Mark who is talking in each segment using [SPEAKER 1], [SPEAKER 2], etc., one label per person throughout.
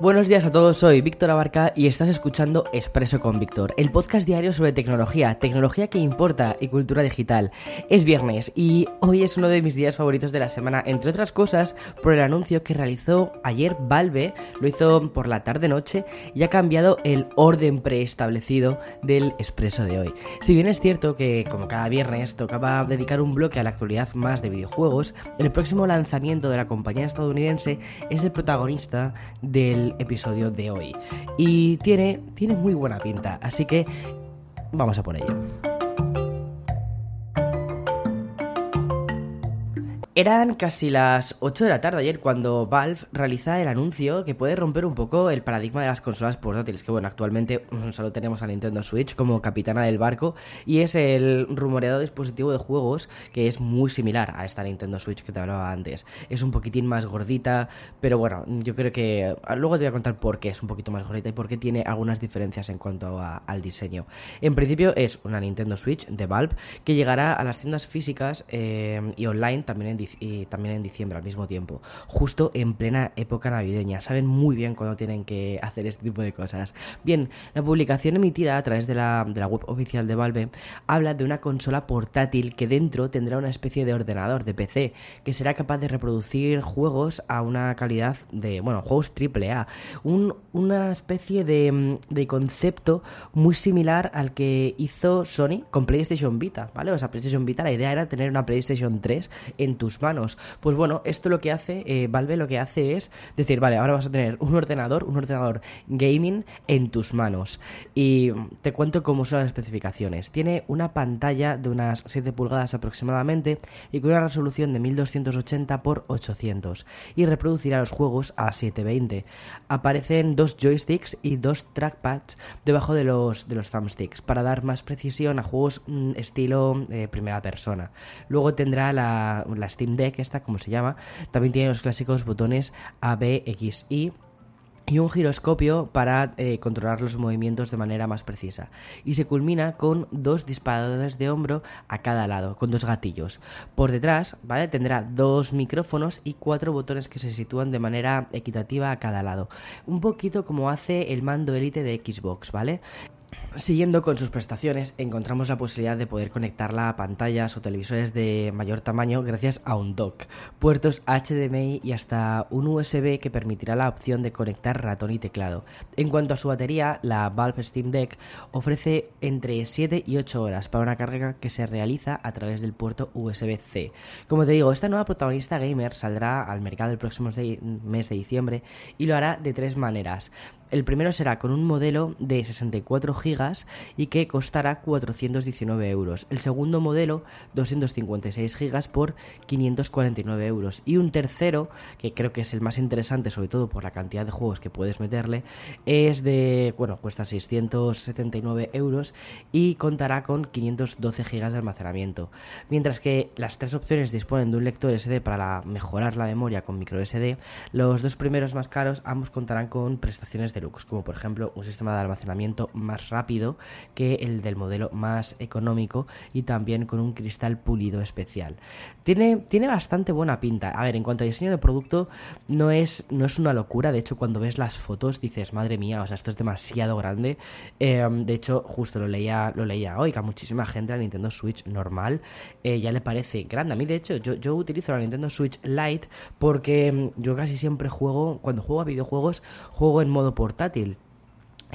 [SPEAKER 1] Buenos días a todos, soy Víctor Abarca y estás escuchando Expreso con Víctor, el podcast diario sobre tecnología, tecnología que importa y cultura digital. Es viernes y hoy es uno de mis días favoritos de la semana, entre otras cosas por el anuncio que realizó ayer Valve, lo hizo por la tarde-noche y ha cambiado el orden preestablecido del Expreso de hoy. Si bien es cierto que, como cada viernes, tocaba dedicar un bloque a la actualidad más de videojuegos, el próximo lanzamiento de la compañía estadounidense es el protagonista del episodio de hoy. Y tiene, tiene muy buena pinta, así que vamos a por ello. Eran casi las 8 de la tarde ayer cuando Valve realiza el anuncio que puede romper un poco el paradigma de las consolas portátiles, que bueno, actualmente solo tenemos a Nintendo Switch como capitana del barco y es el rumoreado dispositivo de juegos que es muy similar a esta Nintendo Switch que te hablaba antes. Es un poquitín más gordita, pero bueno, yo creo que luego te voy a contar por qué es un poquito más gordita y por qué tiene algunas diferencias en cuanto al diseño. En principio es una Nintendo Switch de Valve que llegará a las tiendas físicas eh, y online también en y también en diciembre al mismo tiempo, justo en plena época navideña. Saben muy bien cuándo tienen que hacer este tipo de cosas. Bien, la publicación emitida a través de la, de la web oficial de Valve habla de una consola portátil que dentro tendrá una especie de ordenador de PC que será capaz de reproducir juegos a una calidad de, bueno, juegos AAA. Un, una especie de, de concepto muy similar al que hizo Sony con PlayStation Vita, ¿vale? O sea, PlayStation Vita, la idea era tener una PlayStation 3 en manos. Pues bueno, esto lo que hace, eh, Valve lo que hace es decir, vale, ahora vas a tener un ordenador, un ordenador gaming en tus manos. Y te cuento cómo son las especificaciones. Tiene una pantalla de unas 7 pulgadas aproximadamente y con una resolución de 1280 x 800 y reproducirá los juegos a 720. Aparecen dos joysticks y dos trackpads debajo de los, de los thumbsticks para dar más precisión a juegos mm, estilo eh, primera persona. Luego tendrá la, la Steam Deck, esta como se llama, también tiene los clásicos botones A, B, X, Y y un giroscopio para eh, controlar los movimientos de manera más precisa. Y se culmina con dos disparadores de hombro a cada lado, con dos gatillos. Por detrás, ¿vale? Tendrá dos micrófonos y cuatro botones que se sitúan de manera equitativa a cada lado. Un poquito como hace el mando Elite de Xbox, ¿vale? Siguiendo con sus prestaciones, encontramos la posibilidad de poder conectarla a pantallas o televisores de mayor tamaño gracias a un dock, puertos HDMI y hasta un USB que permitirá la opción de conectar ratón y teclado. En cuanto a su batería, la Valve Steam Deck ofrece entre 7 y 8 horas para una carga que se realiza a través del puerto USB-C. Como te digo, esta nueva protagonista gamer saldrá al mercado el próximo mes de diciembre y lo hará de tres maneras. El primero será con un modelo de 64 GB y que costará 419 euros. El segundo modelo, 256 GB por 549 euros. Y un tercero, que creo que es el más interesante, sobre todo por la cantidad de juegos que puedes meterle, es de, bueno, cuesta 679 euros y contará con 512 GB de almacenamiento. Mientras que las tres opciones disponen de un lector SD para mejorar la memoria con micro SD, los dos primeros más caros ambos contarán con prestaciones de como por ejemplo un sistema de almacenamiento más rápido que el del modelo más económico y también con un cristal pulido especial. Tiene, tiene bastante buena pinta. A ver, en cuanto a diseño de producto, no es, no es una locura. De hecho, cuando ves las fotos dices, madre mía, o sea, esto es demasiado grande. Em, de hecho, justo lo leía, lo leía hoy, que a muchísima gente la Nintendo Switch normal eh, ya le parece grande. A mí, de hecho, yo, yo utilizo la Nintendo Switch Lite porque em, yo casi siempre juego, cuando juego a videojuegos, juego en modo por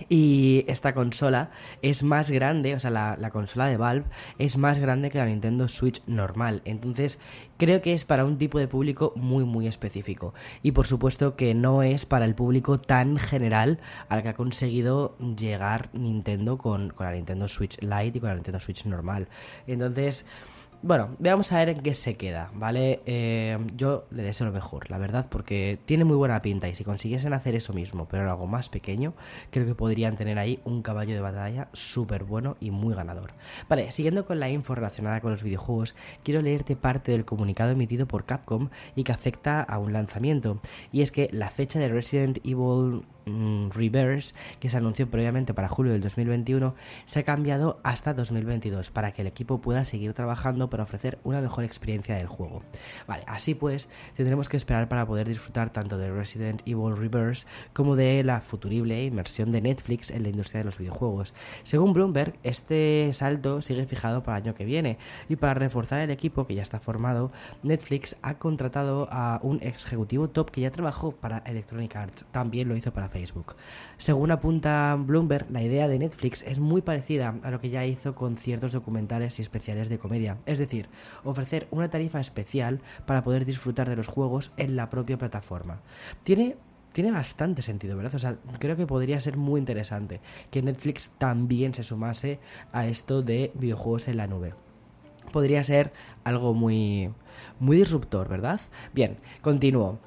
[SPEAKER 1] Y esta consola es más grande, o sea, la, consola de Valve es más grande que la Nintendo Switch normal. Entonces, creo que es para un tipo de público muy, muy específico. Y por supuesto que no es para el público tan general al que ha conseguido llegar Nintendo con, con la Nintendo Switch Lite y con la Nintendo Switch normal. Entonces, bueno, veamos a ver en qué se queda, ¿vale? Eh, yo le deseo lo mejor, la verdad, porque tiene muy buena pinta y si consiguiesen hacer eso mismo, pero en algo más pequeño, creo que podrían tener ahí un caballo de batalla súper bueno y muy ganador. Vale, siguiendo con la info relacionada con los videojuegos, quiero leerte parte del comunicado emitido por Capcom y que afecta a un lanzamiento, y es que la fecha de Resident Evil mm, Reverse, que se anunció previamente para julio del 2021, se ha cambiado hasta 2022 para que el equipo pueda seguir trabajando para ofrecer una mejor experiencia del juego. Vale, así pues, tendremos que esperar para poder disfrutar tanto de Resident Evil Reverse como de la futurible inmersión de Netflix en la industria de los videojuegos. Según Bloomberg, este salto sigue fijado para el año que viene y para reforzar el equipo que ya está formado, Netflix ha contratado a un ejecutivo top que ya trabajó para Electronic Arts, también lo hizo para Facebook. Según apunta Bloomberg, la idea de Netflix es muy parecida a lo que ya hizo con ciertos documentales y especiales de comedia, es decir, ofrecer una tarifa especial para poder disfrutar de los juegos en la propia plataforma. Tiene tiene bastante sentido, ¿verdad? O sea, creo que podría ser muy interesante que Netflix también se sumase a esto de videojuegos en la nube. Podría ser algo muy, muy disruptor, ¿verdad? Bien, continúo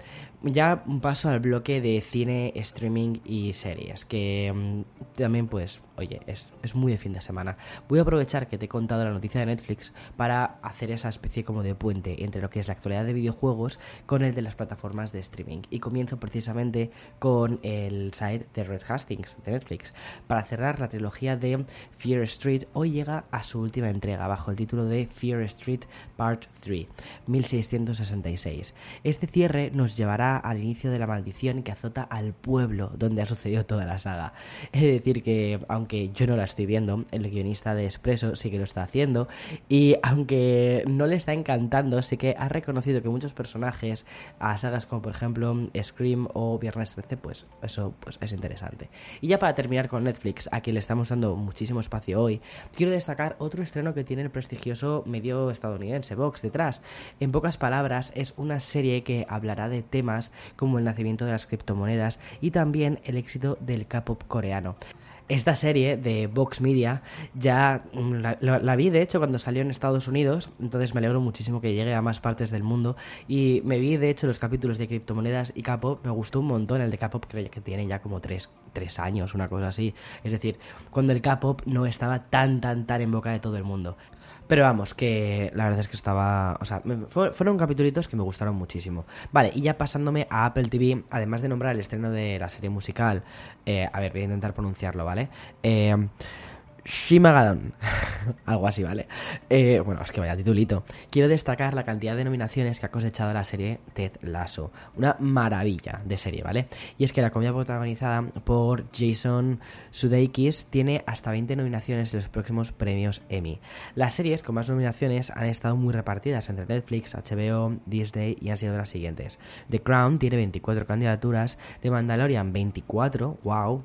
[SPEAKER 1] ya paso al bloque de cine, streaming y series, que mm, también pues, oye, es, es, muy de fin de semana. Voy a aprovechar que te he contado la noticia de Netflix para hacer esa especie como de puente entre lo que es la actualidad de videojuegos con el de las plataformas de streaming. Y comienzo precisamente con el site de Red Hastings de Netflix. Para cerrar la trilogía de Fear Street, hoy llega a su última entrega bajo el título de Fear Street Part 3, 1666. Este cierre nos llevará al inicio de la maldición que azota al pueblo donde ha sucedido toda la saga. Es decir, que aunque yo no la estoy viendo, el guionista de Expreso sí que lo está haciendo, y aunque no le está encantando, sí que ha reconocido que muchos personajes a sagas como por ejemplo Scream o Viernes 13, pues eso pues, es interesante. Y ya para terminar con Netflix, a quien le estamos dando muchísimo espacio hoy, quiero destacar otro estreno que tiene el prestigioso medio estadounidense, Vox, detrás. En pocas palabras, es una serie que hablará de temas como el nacimiento de las criptomonedas y también el éxito del K-pop coreano. Esta serie de Vox Media ya mm, la, vi de hecho cuando salió en Estados Unidos, entonces me alegro muchísimo que llegue a más partes del mundo y me vi de hecho los capítulos de criptomonedas y K-pop, me gustó un montón el de K-pop que, tiene ya como tres, tres años, una cosa así, es decir, cuando el K-pop no estaba tan tan tan en boca de todo el mundo. Pero vamos, que la verdad es que estaba. O sea, fueron capítulos que me gustaron muchísimo. Vale, y ya pasándome a Apple TV, además de nombrar el estreno de la serie musical. Eh, a ver, voy a intentar pronunciarlo, ¿vale? Eh. Shimagadon. Algo así, ¿vale? Eh, bueno, es que vaya titulito. Quiero destacar la cantidad de nominaciones que ha cosechado la serie Ted Lasso. Una maravilla de serie, ¿vale? Y es que la comedia protagonizada por Jason Sudeikis tiene hasta 20 nominaciones en los próximos premios Emmy. Las series con más nominaciones han estado muy repartidas entre Netflix, HBO, Disney y han sido las siguientes. The Crown tiene 24 candidaturas, The Mandalorian 24, wow,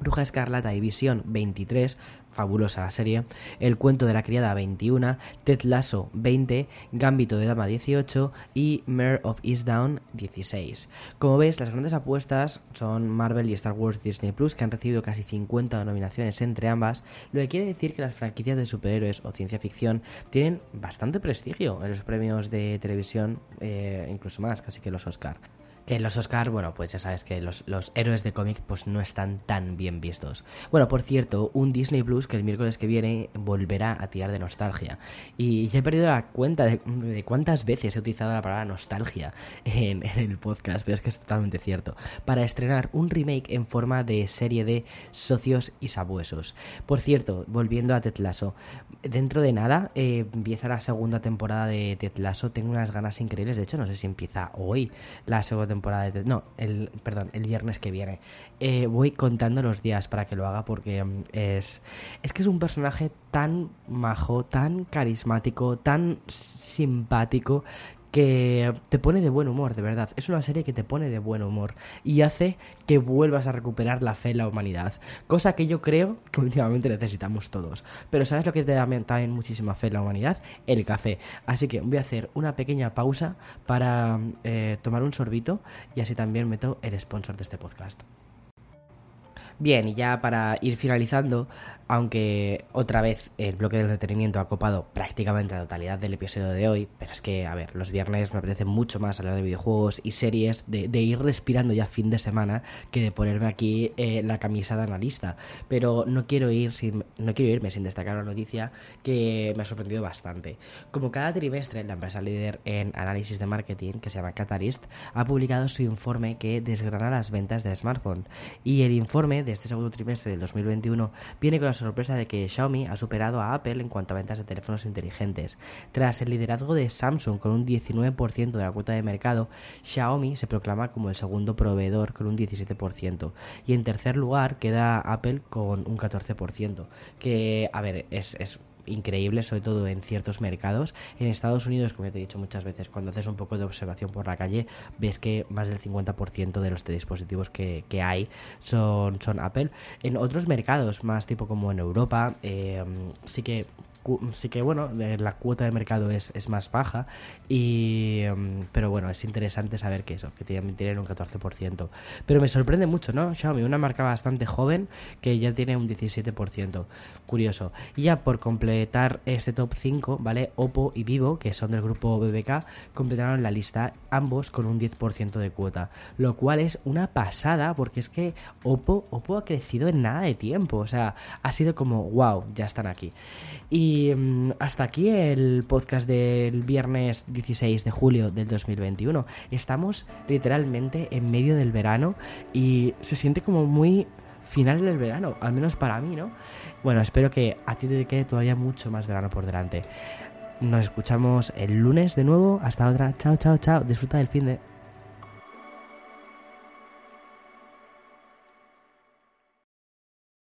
[SPEAKER 1] Bruja Escarlata y Visión 23, fabulosa serie, El cuento de la criada 21, Ted Lasso 20, Gambito de Dama 18 y Mare of Eastdown 16. Como ves, las grandes apuestas son Marvel y Star Wars Disney Plus, que han recibido casi 50 nominaciones entre ambas, lo que quiere decir que las franquicias de superhéroes o ciencia ficción tienen bastante prestigio en los premios de televisión, eh, incluso más casi que los Oscar. Que los Oscar, bueno, pues ya sabes que los, héroes de cómic pues no están tan bien vistos. Bueno, por cierto, un Disney Plus que el miércoles que viene volverá a tirar de nostalgia. Y ya he perdido la cuenta de, cuántas veces he utilizado la palabra nostalgia en, el podcast, pero es que es totalmente cierto. Para estrenar un remake en forma de serie de socios y sabuesos. Por cierto, volviendo a Ted Lasso, dentro de nada eh, empieza la segunda temporada de Ted Lasso. Tengo unas ganas increíbles, de hecho no sé si empieza hoy la segunda temporada de... No, el, perdón, el viernes que viene. Eh, voy contando los días para que lo haga porque mm, es... Es que es un personaje tan majo, tan carismático, tan simpático que te pone de buen humor, de verdad. Es una serie que te pone de buen humor y hace que vuelvas a recuperar la fe en la humanidad. Cosa que yo creo que últimamente necesitamos todos. Pero ¿sabes lo que te da también muchísima fe en la humanidad? El café. Así que voy a hacer una pequeña pausa para eh, tomar un sorbito y así también meto el sponsor de este podcast. Bien, y ya para ir finalizando, aunque otra vez el bloque del entretenimiento ha copado prácticamente la totalidad del episodio de hoy, pero es que, a ver, los viernes me apetece mucho más hablar de videojuegos y series, de, ir respirando ya fin de semana, que de ponerme aquí eh, la camisa de analista. Pero no quiero, ir sin, no quiero irme sin destacar una noticia que me ha sorprendido bastante. Como cada trimestre, la empresa líder en análisis de marketing, que se llama Catalyst, ha publicado su informe que desgrana las ventas de smartphone. Y el informe de este segundo trimestre del 2021 viene con sorpresa de que Xiaomi ha superado a Apple en cuanto a ventas de teléfonos inteligentes. Tras el liderazgo de Samsung con un 19% de la cuota de mercado, Xiaomi se proclama como el segundo proveedor con un 17%. Y en tercer lugar queda Apple con un 14%. Que, a ver, es increíble, sobre todo en ciertos mercados. En Estados Unidos, como te he dicho muchas veces, cuando haces un poco de observación por la calle, ves que más del 50% de los dispositivos que, hay son, son Apple. En otros mercados, más tipo como en Europa, eh, sí que sí que bueno, la cuota de mercado es, más baja, y, em, pero bueno, es interesante saber que eso, que tienen un 14%. Pero me sorprende mucho, ¿no? Xiaomi, una marca bastante joven que ya tiene un 17%. Curioso. Y ya por completar este top 5, ¿vale? Oppo y Vivo, que son del grupo BBK, completaron la lista ambos con un 10% de cuota, lo cual es una pasada porque es que Oppo, Oppo ha crecido en nada de tiempo, o sea, ha sido como, wow, ya están aquí. Y mm, hasta aquí el podcast del viernes 16 de julio del 2021. Estamos literalmente en medio del verano y se siente como muy final del verano, al menos para mí, ¿no? Bueno, espero que a ti te quede todavía mucho más verano por delante. Nos escuchamos el lunes de nuevo. Hasta otra. Chao, chao, chao. Disfruta del fin de...